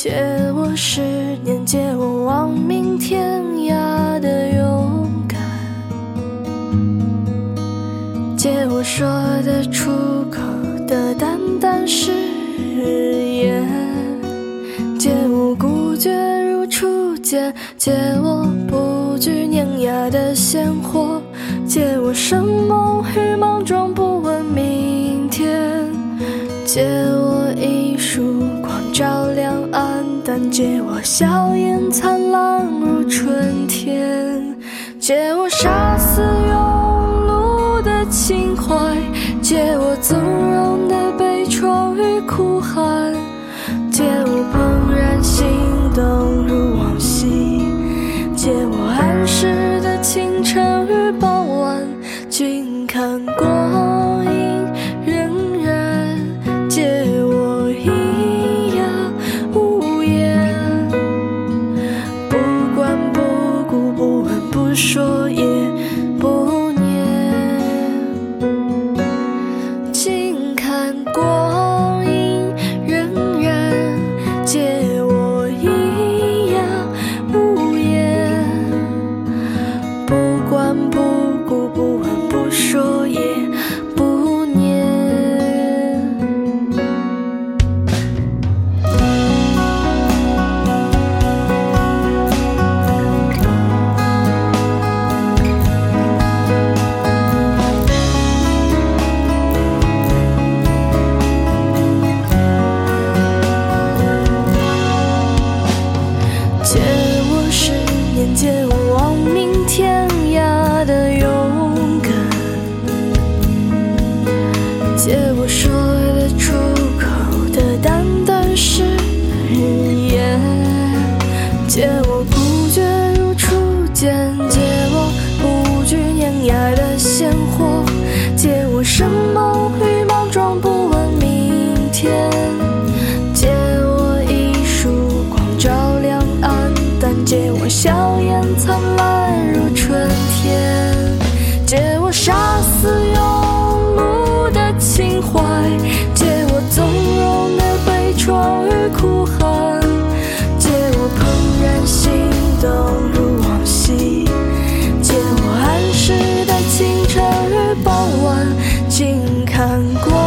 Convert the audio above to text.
借我十年，借我亡命天涯的勇敢，借我说得出口的淡淡誓言，借我孤绝如初见，借我不惧碾压的鲜活，借我生梦与莽撞，不问明天，借我一束光照。借我笑颜灿烂如春天借我杀死庸碌的情怀借我纵过。烟火，借我什么？看过